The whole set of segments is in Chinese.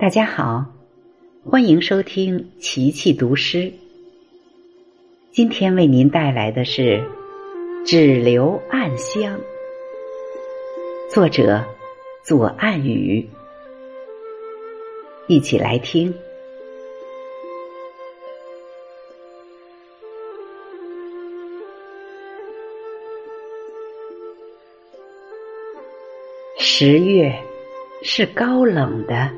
大家好，欢迎收听琪琪读诗。今天为您带来的是《只留暗香》，作者左岸雨。一起来听。十月是高冷的。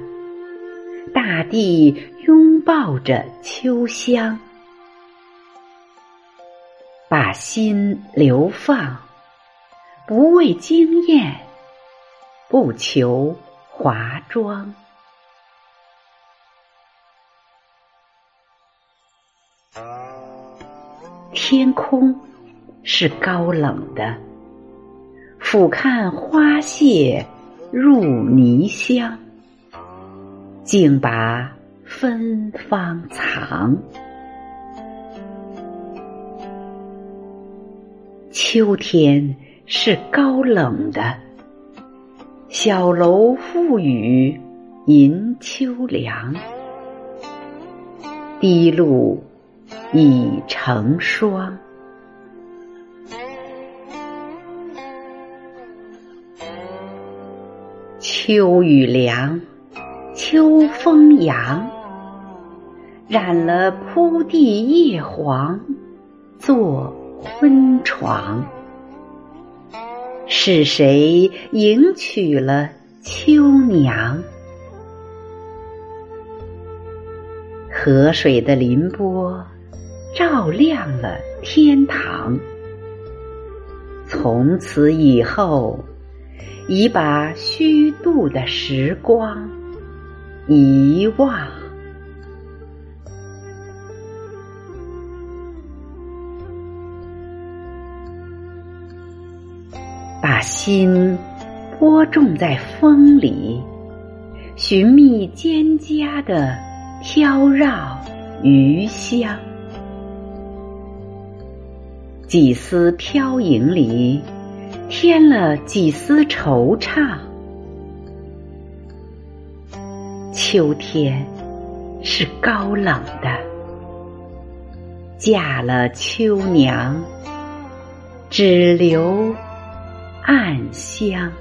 大地拥抱着秋香，把心流放，不为惊艳，不求华妆。天空是高冷的，俯瞰花谢入泥香。竟把芬芳藏。秋天是高冷的，小楼覆雨迎秋凉，滴露已成霜。秋雨凉。秋风扬，染了铺地叶黄，做婚床。是谁迎娶了秋娘？河水的凌波，照亮了天堂。从此以后，已把虚度的时光。遗忘，把心播种在风里，寻觅蒹葭的飘绕余香。几丝飘影里，添了几丝惆怅。秋天是高冷的，嫁了秋娘，只留暗香。